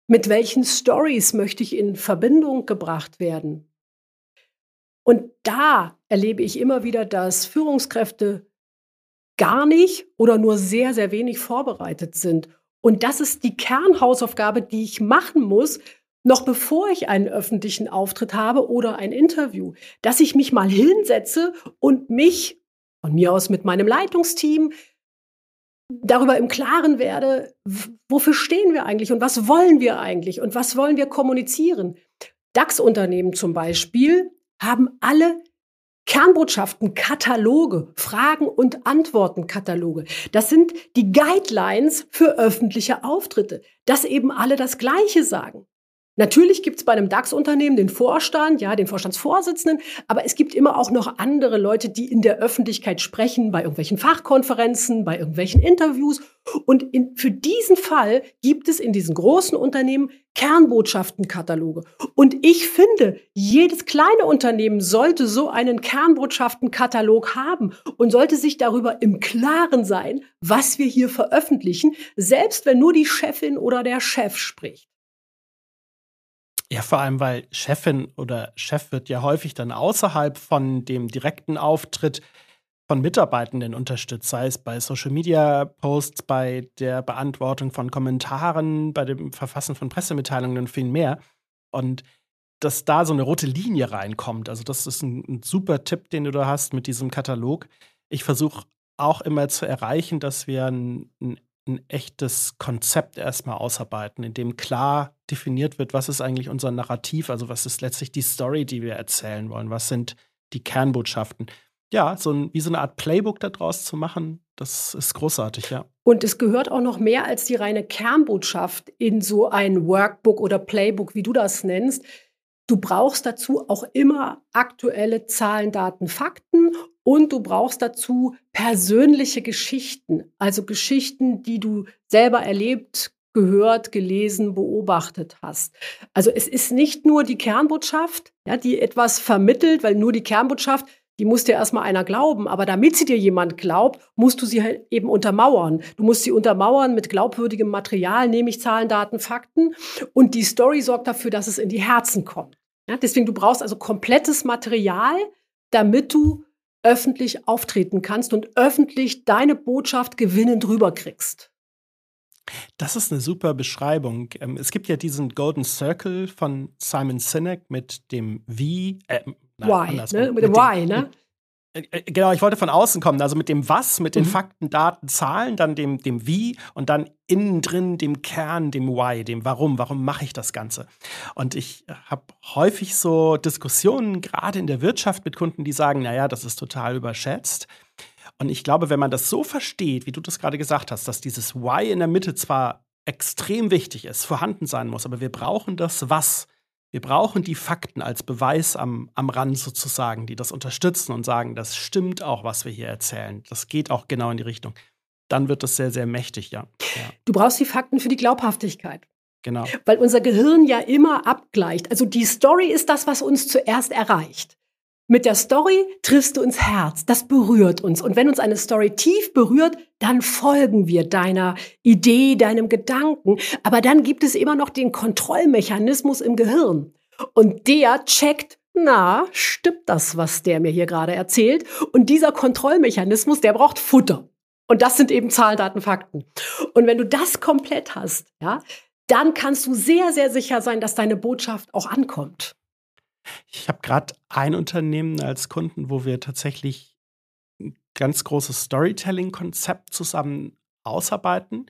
Mit welchen Stories möchte ich in Verbindung gebracht werden? Und da erlebe ich immer wieder, dass Führungskräfte gar nicht oder nur sehr, sehr wenig vorbereitet sind. Und das ist die Kernhausaufgabe, die ich machen muss, noch bevor ich einen öffentlichen Auftritt habe oder ein Interview, dass ich mich mal hinsetze und mich von mir aus mit meinem Leitungsteam, darüber im Klaren werde, wofür stehen wir eigentlich und was wollen wir eigentlich und was wollen wir kommunizieren. DAX-Unternehmen zum Beispiel haben alle Kernbotschaften, Kataloge, Fragen- und Antwortenkataloge. Das sind die Guidelines für öffentliche Auftritte, dass eben alle das Gleiche sagen. Natürlich gibt es bei einem DAX-Unternehmen den Vorstand, ja, den Vorstandsvorsitzenden, aber es gibt immer auch noch andere Leute, die in der Öffentlichkeit sprechen, bei irgendwelchen Fachkonferenzen, bei irgendwelchen Interviews. Und in, für diesen Fall gibt es in diesen großen Unternehmen Kernbotschaftenkataloge. Und ich finde, jedes kleine Unternehmen sollte so einen Kernbotschaftenkatalog haben und sollte sich darüber im Klaren sein, was wir hier veröffentlichen, selbst wenn nur die Chefin oder der Chef spricht. Ja, vor allem, weil Chefin oder Chef wird ja häufig dann außerhalb von dem direkten Auftritt von Mitarbeitenden unterstützt, sei es bei Social Media Posts, bei der Beantwortung von Kommentaren, bei dem Verfassen von Pressemitteilungen und viel mehr. Und dass da so eine rote Linie reinkommt. Also, das ist ein, ein super Tipp, den du da hast mit diesem Katalog. Ich versuche auch immer zu erreichen, dass wir ein, ein ein echtes Konzept erstmal ausarbeiten, in dem klar definiert wird, was ist eigentlich unser Narrativ, also was ist letztlich die Story, die wir erzählen wollen, was sind die Kernbotschaften. Ja, so ein, wie so eine Art Playbook daraus zu machen, das ist großartig, ja. Und es gehört auch noch mehr als die reine Kernbotschaft in so ein Workbook oder Playbook, wie du das nennst. Du brauchst dazu auch immer aktuelle Zahlen, Daten, Fakten und du brauchst dazu persönliche Geschichten, also Geschichten, die du selber erlebt, gehört, gelesen, beobachtet hast. Also es ist nicht nur die Kernbotschaft, ja, die etwas vermittelt, weil nur die Kernbotschaft, die muss dir erstmal einer glauben, aber damit sie dir jemand glaubt, musst du sie halt eben untermauern. Du musst sie untermauern mit glaubwürdigem Material, nämlich Zahlen, Daten, Fakten und die Story sorgt dafür, dass es in die Herzen kommt. Ja, deswegen du brauchst also komplettes Material, damit du öffentlich auftreten kannst und öffentlich deine Botschaft gewinnend rüberkriegst. Das ist eine super Beschreibung. Ähm, es gibt ja diesen Golden Circle von Simon Sinek mit dem Wie. Äh, nein, Why, ne? Mit dem Why, ne? Äh, äh, genau, ich wollte von außen kommen, also mit dem Was, mit den mhm. Fakten, Daten, Zahlen, dann dem, dem Wie und dann innen drin dem Kern, dem Why, dem Warum, warum mache ich das Ganze? Und ich habe häufig so Diskussionen, gerade in der Wirtschaft mit Kunden, die sagen, naja, das ist total überschätzt. Und ich glaube, wenn man das so versteht, wie du das gerade gesagt hast, dass dieses Why in der Mitte zwar extrem wichtig ist, vorhanden sein muss, aber wir brauchen das Was wir brauchen die Fakten als Beweis am, am Rand sozusagen, die das unterstützen und sagen, das stimmt auch, was wir hier erzählen. Das geht auch genau in die Richtung. Dann wird das sehr, sehr mächtig, ja. ja. Du brauchst die Fakten für die Glaubhaftigkeit. Genau. Weil unser Gehirn ja immer abgleicht. Also die Story ist das, was uns zuerst erreicht. Mit der Story triffst du ins Herz, das berührt uns. Und wenn uns eine Story tief berührt, dann folgen wir deiner Idee, deinem Gedanken. Aber dann gibt es immer noch den Kontrollmechanismus im Gehirn. Und der checkt, na, stimmt das, was der mir hier gerade erzählt? Und dieser Kontrollmechanismus, der braucht Futter. Und das sind eben Zahlen, Daten, Fakten. Und wenn du das komplett hast, ja, dann kannst du sehr, sehr sicher sein, dass deine Botschaft auch ankommt. Ich habe gerade ein Unternehmen als Kunden, wo wir tatsächlich ein ganz großes Storytelling-Konzept zusammen ausarbeiten.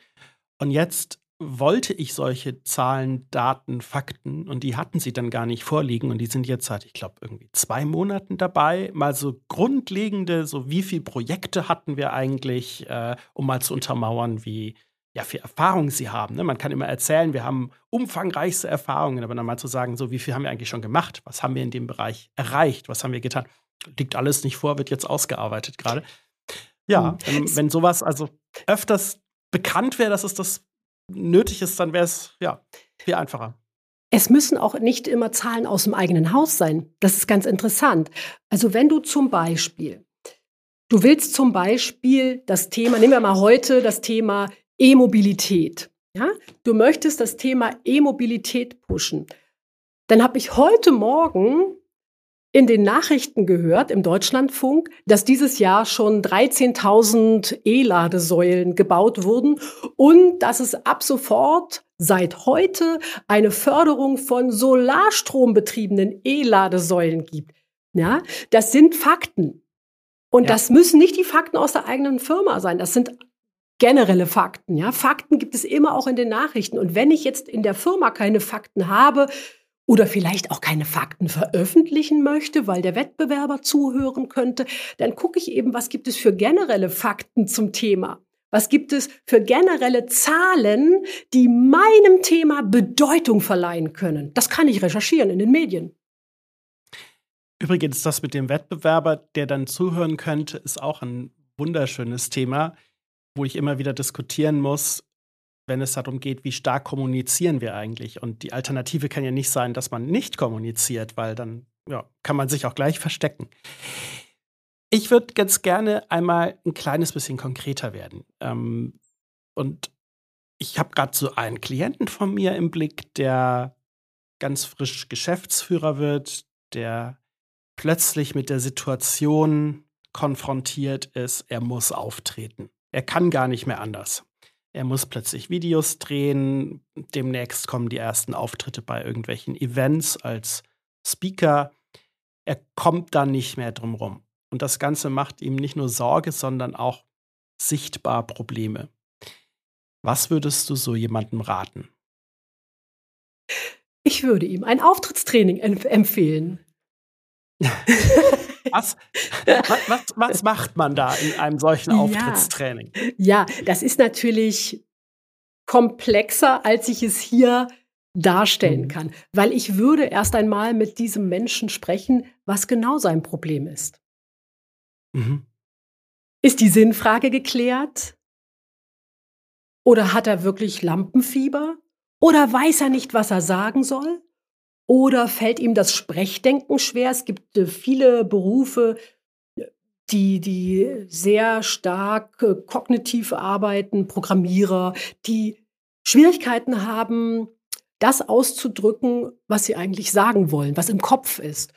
Und jetzt wollte ich solche Zahlen, Daten, Fakten und die hatten sie dann gar nicht vorliegen und die sind jetzt seit, ich glaube, irgendwie zwei Monaten dabei. Mal so grundlegende, so wie viele Projekte hatten wir eigentlich, äh, um mal zu untermauern, wie ja, für Erfahrungen sie haben. Ne? Man kann immer erzählen, wir haben umfangreichste Erfahrungen, aber dann mal zu sagen, so wie viel haben wir eigentlich schon gemacht? Was haben wir in dem Bereich erreicht? Was haben wir getan? Liegt alles nicht vor, wird jetzt ausgearbeitet gerade. Ja, wenn, hm. wenn sowas also öfters bekannt wäre, dass es das nötig ist, dann wäre es ja viel einfacher. Es müssen auch nicht immer Zahlen aus dem eigenen Haus sein. Das ist ganz interessant. Also wenn du zum Beispiel, du willst zum Beispiel das Thema, nehmen wir mal heute das Thema E-Mobilität. Ja? Du möchtest das Thema E-Mobilität pushen. Dann habe ich heute Morgen in den Nachrichten gehört, im Deutschlandfunk, dass dieses Jahr schon 13.000 E-Ladesäulen gebaut wurden und dass es ab sofort seit heute eine Förderung von solarstrombetriebenen E-Ladesäulen gibt. Ja, das sind Fakten. Und ja. das müssen nicht die Fakten aus der eigenen Firma sein. Das sind generelle Fakten. Ja, Fakten gibt es immer auch in den Nachrichten. Und wenn ich jetzt in der Firma keine Fakten habe oder vielleicht auch keine Fakten veröffentlichen möchte, weil der Wettbewerber zuhören könnte, dann gucke ich eben, was gibt es für generelle Fakten zum Thema. Was gibt es für generelle Zahlen, die meinem Thema Bedeutung verleihen können? Das kann ich recherchieren in den Medien. Übrigens, das mit dem Wettbewerber, der dann zuhören könnte, ist auch ein wunderschönes Thema, wo ich immer wieder diskutieren muss, wenn es darum geht, wie stark kommunizieren wir eigentlich. Und die Alternative kann ja nicht sein, dass man nicht kommuniziert, weil dann ja, kann man sich auch gleich verstecken. Ich würde ganz gerne einmal ein kleines bisschen konkreter werden. Ähm, und ich habe gerade so einen Klienten von mir im Blick, der ganz frisch Geschäftsführer wird, der plötzlich mit der Situation konfrontiert ist, er muss auftreten. Er kann gar nicht mehr anders. Er muss plötzlich Videos drehen. Demnächst kommen die ersten Auftritte bei irgendwelchen Events als Speaker. Er kommt da nicht mehr drum rum. Und das Ganze macht ihm nicht nur Sorge, sondern auch sichtbar Probleme. Was würdest du so jemandem raten? Ich würde ihm ein Auftrittstraining empfehlen. (laughs) was, was, was, macht man da in einem solchen Auftrittstraining? Ja, ja, das ist natürlich komplexer, als ich es hier darstellen mhm. kann, weil ich würde erst einmal mit diesem Menschen sprechen, was genau sein Problem ist. Mhm. Ist die Sinnfrage geklärt? Oder hat er wirklich Lampenfieber? Oder weiß er nicht, was er sagen soll? Oder fällt ihm das Sprechdenken schwer? Es gibt äh, viele Berufe, die, die sehr stark äh, kognitiv arbeiten, Programmierer, die Schwierigkeiten haben, das auszudrücken, was sie eigentlich sagen wollen, was im Kopf ist.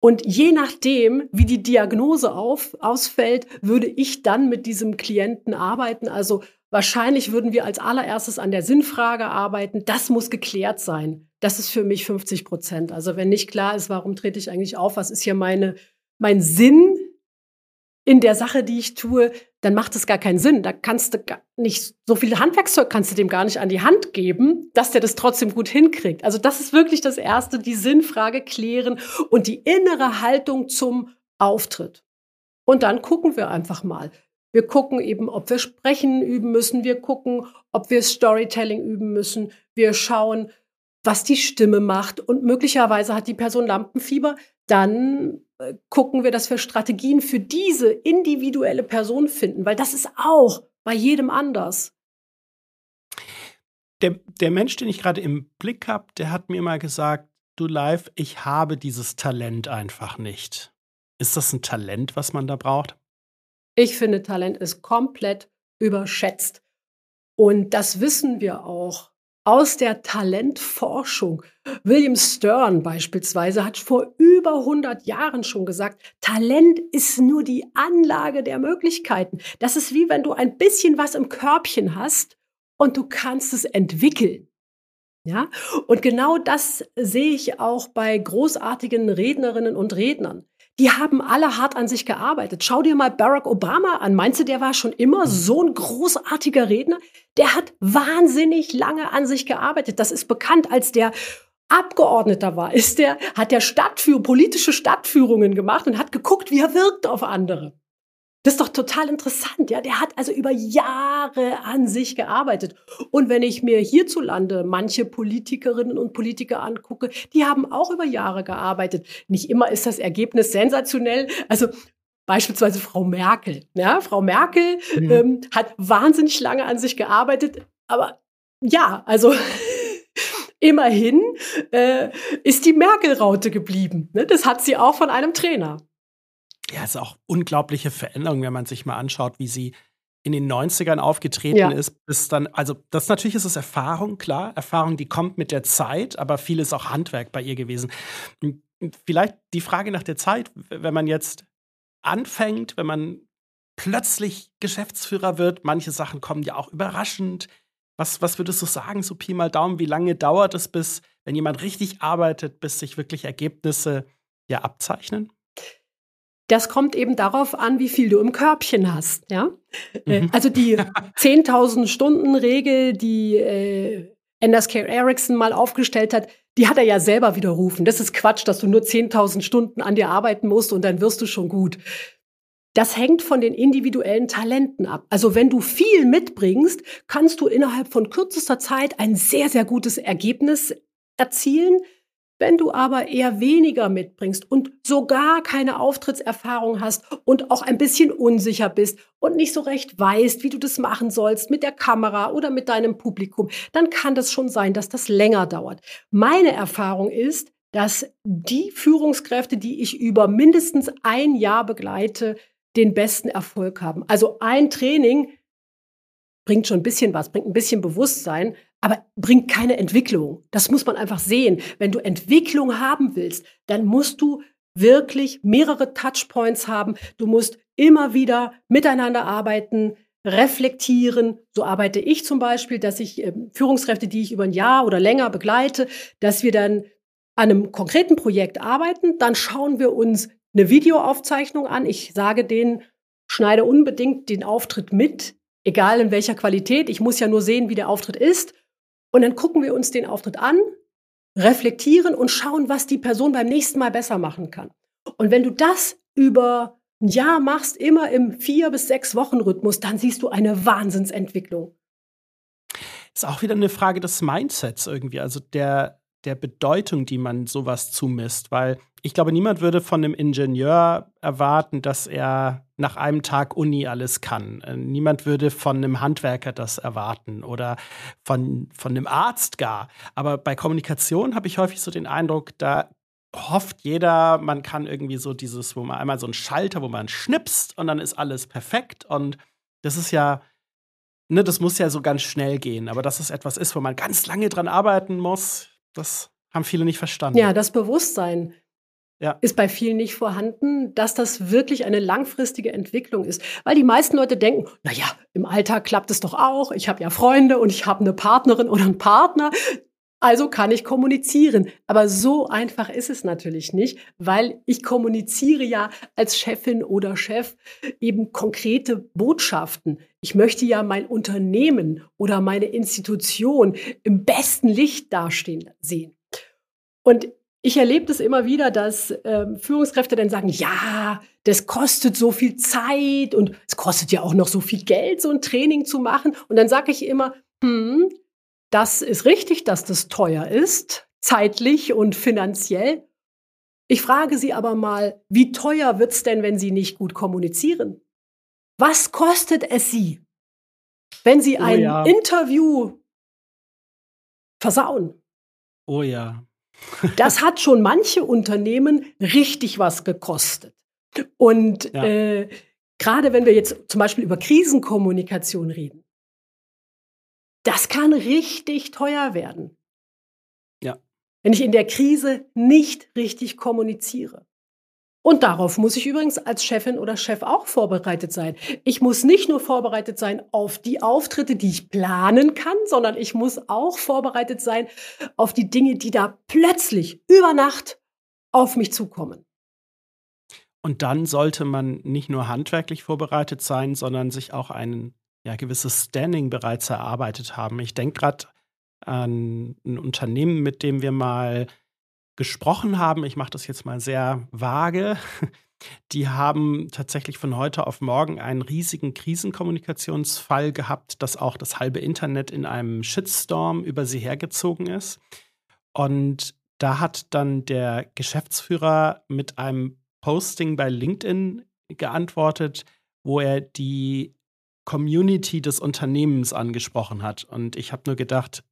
Und je nachdem, wie die Diagnose auf, ausfällt, würde ich dann mit diesem Klienten arbeiten. Also wahrscheinlich würden wir als allererstes an der Sinnfrage arbeiten. Das muss geklärt sein das ist für mich 50 Prozent. Also wenn nicht klar ist, warum trete ich eigentlich auf, was ist hier meine, mein Sinn in der Sache, die ich tue, dann macht es gar keinen Sinn. Da kannst du gar nicht, so viel Handwerkszeug kannst du dem gar nicht an die Hand geben, dass der das trotzdem gut hinkriegt. Also das ist wirklich das Erste, die Sinnfrage klären und die innere Haltung zum Auftritt. Und dann gucken wir einfach mal. Wir gucken eben, ob wir sprechen üben müssen. Wir gucken, ob wir Storytelling üben müssen. Wir schauen, was die Stimme macht und möglicherweise hat die Person Lampenfieber, dann äh, gucken wir, dass wir Strategien für diese individuelle Person finden, weil das ist auch bei jedem anders. Der, der Mensch, den ich gerade im Blick habe, der hat mir mal gesagt, du live, ich habe dieses Talent einfach nicht. Ist das ein Talent, was man da braucht? Ich finde, Talent ist komplett überschätzt. Und das wissen wir auch aus der Talentforschung. William Stern beispielsweise hat vor über 100 Jahren schon gesagt, Talent ist nur die Anlage der Möglichkeiten. Das ist wie wenn du ein bisschen was im Körbchen hast und du kannst es entwickeln. Ja, und genau das sehe ich auch bei großartigen Rednerinnen und Rednern die haben alle hart an sich gearbeitet. Schau dir mal Barack Obama an. Meinst du, der war schon immer mhm. so ein großartiger Redner? Der hat wahnsinnig lange an sich gearbeitet. Das ist bekannt als der Abgeordneter war, ist der, hat der Stadtführ politische Stadtführungen gemacht und hat geguckt, wie er wirkt auf andere. Das ist doch total interessant, ja. Der hat also über Jahre an sich gearbeitet. Und wenn ich mir hierzulande manche Politikerinnen und Politiker angucke, die haben auch über Jahre gearbeitet. Nicht immer ist das Ergebnis sensationell. Also beispielsweise Frau Merkel. Ja, Frau Merkel mhm. ähm, hat wahnsinnig lange an sich gearbeitet, aber ja, also (laughs) immerhin äh, ist die Merkel-Raute geblieben. Ne? Das hat sie auch von einem Trainer ja, es ist auch unglaubliche Veränderung, wenn man sich mal anschaut, wie sie in den 90ern aufgetreten ja. ist, bis dann, also das natürlich ist es Erfahrung, klar, Erfahrung, die kommt mit der Zeit, aber viel ist auch Handwerk bei ihr gewesen. Vielleicht die Frage nach der Zeit, wenn man jetzt anfängt, wenn man plötzlich Geschäftsführer wird, manche Sachen kommen ja auch überraschend. Was, was würdest du sagen, so Pi mal Daumen, wie lange dauert es, bis, wenn jemand richtig arbeitet, bis sich wirklich Ergebnisse ja abzeichnen? Das kommt eben darauf an, wie viel du im Körbchen hast. Ja? Äh, mhm. Also die (laughs) 10.000 Stunden Regel, die äh, Anders K. Erickson mal aufgestellt hat, die hat er ja selber widerrufen. Das ist Quatsch, dass du nur 10.000 Stunden an dir arbeiten musst und dann wirst du schon gut. Das hängt von den individuellen Talenten ab. Also wenn du viel mitbringst, kannst du innerhalb von kürzester Zeit ein sehr, sehr gutes Ergebnis erzielen. Wenn du aber eher weniger mitbringst und sogar keine Auftrittserfahrung hast und auch ein bisschen unsicher bist und nicht so recht weißt, wie du das machen sollst mit der Kamera oder mit deinem Publikum, dann kann das schon sein, dass das länger dauert. Meine Erfahrung ist, dass die Führungskräfte, die ich über mindestens ein Jahr begleite, den besten Erfolg haben. Also ein Training bringt schon ein bisschen was, bringt ein bisschen Bewusstsein, aber bringt keine Entwicklung. Das muss man einfach sehen. Wenn du Entwicklung haben willst, dann musst du wirklich mehrere Touchpoints haben. Du musst immer wieder miteinander arbeiten, reflektieren. So arbeite ich zum Beispiel, dass ich äh, Führungskräfte, die ich über ein Jahr oder länger begleite, dass wir dann an einem konkreten Projekt arbeiten. Dann schauen wir uns eine Videoaufzeichnung an. Ich sage denen, schneide unbedingt den Auftritt mit, egal in welcher Qualität. Ich muss ja nur sehen, wie der Auftritt ist. Und dann gucken wir uns den Auftritt an, reflektieren und schauen, was die Person beim nächsten Mal besser machen kann. Und wenn du das über ein Jahr machst, immer im vier bis sechs Wochen Rhythmus, dann siehst du eine Wahnsinnsentwicklung. Ist auch wieder eine Frage des Mindsets irgendwie, also der, der Bedeutung, die man sowas zumisst, weil ich glaube, niemand würde von einem Ingenieur erwarten, dass er nach einem Tag Uni alles kann. Äh, niemand würde von einem Handwerker das erwarten oder von, von einem Arzt gar. Aber bei Kommunikation habe ich häufig so den Eindruck, da hofft jeder, man kann irgendwie so dieses, wo man einmal so einen Schalter, wo man schnipst und dann ist alles perfekt. Und das ist ja, ne, das muss ja so ganz schnell gehen. Aber dass es etwas ist, wo man ganz lange dran arbeiten muss, das haben viele nicht verstanden. Ja, das Bewusstsein ja. ist bei vielen nicht vorhanden, dass das wirklich eine langfristige Entwicklung ist. Weil die meisten Leute denken, na ja, im Alltag klappt es doch auch. Ich habe ja Freunde und ich habe eine Partnerin oder einen Partner. Also kann ich kommunizieren. Aber so einfach ist es natürlich nicht, weil ich kommuniziere ja als Chefin oder Chef eben konkrete Botschaften. Ich möchte ja mein Unternehmen oder meine Institution im besten Licht dastehen sehen. Und ich erlebe das immer wieder, dass ähm, Führungskräfte dann sagen, ja, das kostet so viel Zeit und es kostet ja auch noch so viel Geld, so ein Training zu machen. Und dann sage ich immer, hm, das ist richtig, dass das teuer ist, zeitlich und finanziell. Ich frage Sie aber mal, wie teuer wird's denn, wenn Sie nicht gut kommunizieren? Was kostet es Sie, wenn Sie oh, ein ja. Interview versauen? Oh ja. (laughs) Das hat schon manche Unternehmen richtig was gekostet. Und ja. äh, gerade wenn wir jetzt zum Beispiel über Krisenkommunikation reden, das kann richtig teuer werden. Ja. Wenn ich in der Krise nicht richtig kommuniziere. Und darauf muss ich übrigens als Chefin oder Chef auch vorbereitet sein. Ich muss nicht nur vorbereitet sein auf die Auftritte, die ich planen kann, sondern ich muss auch vorbereitet sein auf die Dinge, die da plötzlich über Nacht auf mich zukommen. Und dann sollte man nicht nur handwerklich vorbereitet sein, sondern sich auch ein ja, gewisses Standing bereits erarbeitet haben. Ich denke gerade an ein Unternehmen, mit dem wir mal gesprochen haben, ich mache das jetzt mal sehr vage, (laughs) die haben tatsächlich von heute auf morgen einen riesigen Krisenkommunikationsfall gehabt, dass auch das halbe Internet in einem Shitstorm über sie hergezogen ist. Und da hat dann der Geschäftsführer mit einem Posting bei LinkedIn geantwortet, wo er die Community des Unternehmens angesprochen hat. Und ich habe nur gedacht,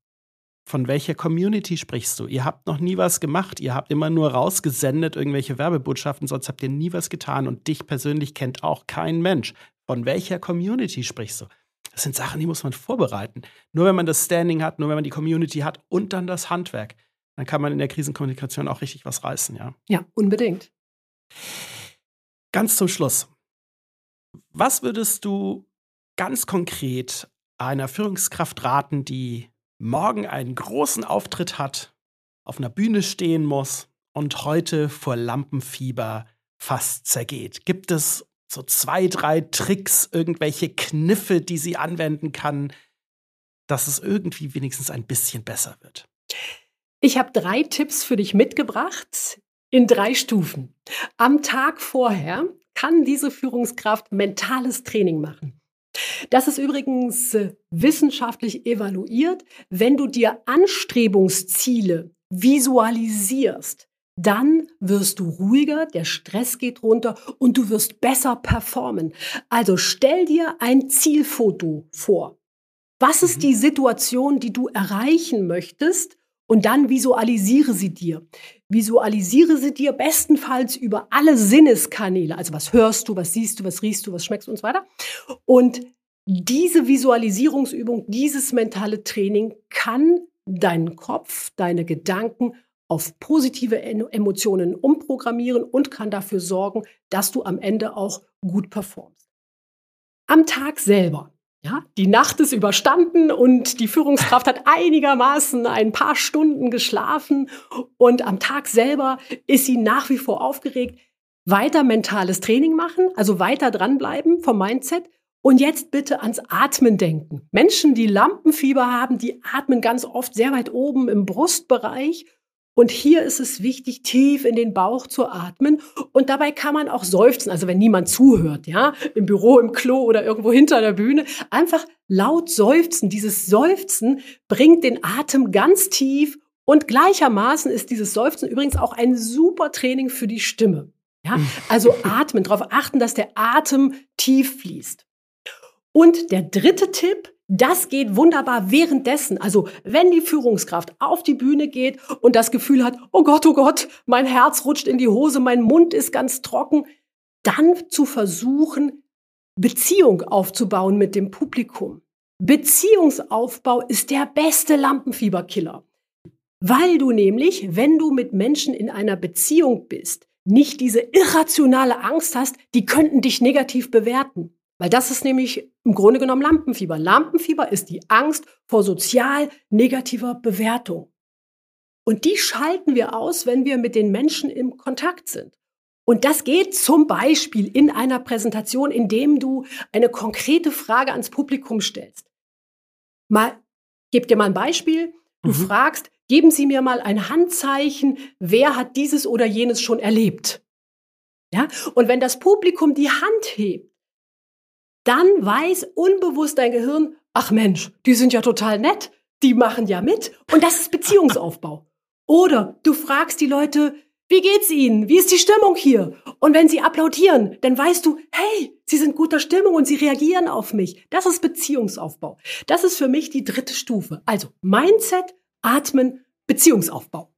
von welcher Community sprichst du? Ihr habt noch nie was gemacht. Ihr habt immer nur rausgesendet irgendwelche Werbebotschaften, sonst habt ihr nie was getan und dich persönlich kennt auch kein Mensch. Von welcher Community sprichst du? Das sind Sachen, die muss man vorbereiten. Nur wenn man das Standing hat, nur wenn man die Community hat und dann das Handwerk, dann kann man in der Krisenkommunikation auch richtig was reißen, ja? Ja, unbedingt. Ganz zum Schluss. Was würdest du ganz konkret einer Führungskraft raten, die morgen einen großen Auftritt hat, auf einer Bühne stehen muss und heute vor Lampenfieber fast zergeht? Gibt es so zwei, drei Tricks, irgendwelche Kniffe, die sie anwenden kann, dass es irgendwie wenigstens ein bisschen besser wird? Ich habe drei Tipps für dich mitgebracht in drei Stufen. Am Tag vorher kann diese Führungskraft mentales Training machen. Das ist übrigens wissenschaftlich evaluiert. Wenn du dir Anstrebungsziele visualisierst, dann wirst du ruhiger, der Stress geht runter und du wirst besser performen. Also stell dir ein Zielfoto vor. Was ist mhm. die Situation, die du erreichen möchtest? Und dann visualisiere sie dir. Visualisiere sie dir bestenfalls über alle Sinneskanäle. Also was hörst du, was siehst du, was riechst du, was schmeckst du und so weiter. Und diese Visualisierungsübung, dieses mentale Training kann deinen Kopf, deine Gedanken auf positive Emotionen umprogrammieren und kann dafür sorgen, dass du am Ende auch gut performst. Am Tag selber. Ja, die Nacht ist überstanden und die Führungskraft hat einigermaßen ein paar Stunden geschlafen und am Tag selber ist sie nach wie vor aufgeregt. Weiter mentales Training machen, also weiter dranbleiben vom Mindset und jetzt bitte ans Atmen denken. Menschen, die Lampenfieber haben, die atmen ganz oft sehr weit oben im Brustbereich und hier ist es wichtig, tief in den Bauch zu atmen. Und dabei kann man auch seufzen. Also wenn niemand zuhört, ja, im Büro, im Klo oder irgendwo hinter der Bühne, einfach laut seufzen. Dieses Seufzen bringt den Atem ganz tief. Und gleichermaßen ist dieses Seufzen übrigens auch ein super Training für die Stimme. Ja, hm. also atmen, darauf achten, dass der Atem tief fließt. Und der dritte Tipp, das geht wunderbar währenddessen. Also wenn die Führungskraft auf die Bühne geht und das Gefühl hat, oh Gott, oh Gott, mein Herz rutscht in die Hose, mein Mund ist ganz trocken, dann zu versuchen, Beziehung aufzubauen mit dem Publikum. Beziehungsaufbau ist der beste Lampenfieberkiller. Weil du nämlich, wenn du mit Menschen in einer Beziehung bist, nicht diese irrationale Angst hast, die könnten dich negativ bewerten. Weil das ist nämlich im Grunde genommen Lampenfieber. Lampenfieber ist die Angst vor sozial negativer Bewertung. Und die schalten wir aus, wenn wir mit den Menschen im Kontakt sind. Und das geht zum Beispiel in einer Präsentation, indem du eine konkrete Frage ans Publikum stellst. Mal, gib dir mal ein Beispiel. Du mhm. fragst, geben Sie mir mal ein Handzeichen, wer hat dieses oder jenes schon erlebt? Ja? Und wenn das Publikum die Hand hebt, dann weiß unbewusst dein Gehirn, ach Mensch, die sind ja total nett, die machen ja mit und das ist Beziehungsaufbau. (laughs) Oder du fragst die Leute, wie geht's ihnen? Wie ist die Stimmung hier? Und wenn sie applaudieren, dann weißt du, hey, sie sind guter Stimmung und sie reagieren auf mich. Das ist Beziehungsaufbau. Das ist für mich die dritte Stufe. Also Mindset, Atmen, Beziehungsaufbau.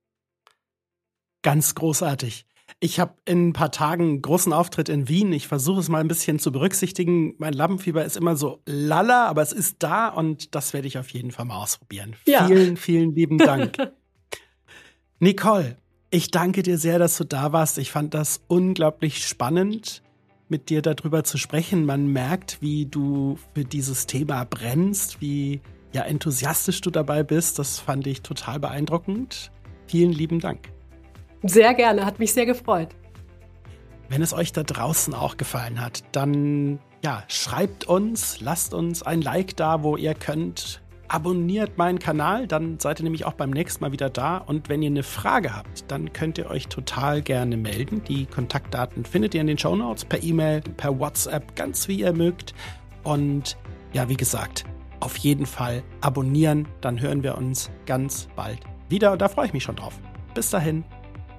Ganz großartig. Ich habe in ein paar Tagen einen großen Auftritt in Wien. Ich versuche es mal ein bisschen zu berücksichtigen. Mein Lampenfieber ist immer so lala, aber es ist da und das werde ich auf jeden Fall mal ausprobieren. Ja. Vielen, vielen lieben Dank. (laughs) Nicole, ich danke dir sehr, dass du da warst. Ich fand das unglaublich spannend, mit dir darüber zu sprechen. Man merkt, wie du für dieses Thema brennst, wie ja enthusiastisch du dabei bist. Das fand ich total beeindruckend. Vielen lieben Dank. Sehr gerne, hat mich sehr gefreut. Wenn es euch da draußen auch gefallen hat, dann ja, schreibt uns, lasst uns ein Like da, wo ihr könnt. Abonniert meinen Kanal, dann seid ihr nämlich auch beim nächsten Mal wieder da. Und wenn ihr eine Frage habt, dann könnt ihr euch total gerne melden. Die Kontaktdaten findet ihr in den Show Notes per E-Mail, per WhatsApp, ganz wie ihr mögt. Und ja, wie gesagt, auf jeden Fall abonnieren, dann hören wir uns ganz bald wieder. Und da freue ich mich schon drauf. Bis dahin,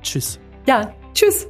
Tschüss. Ja, tschüss.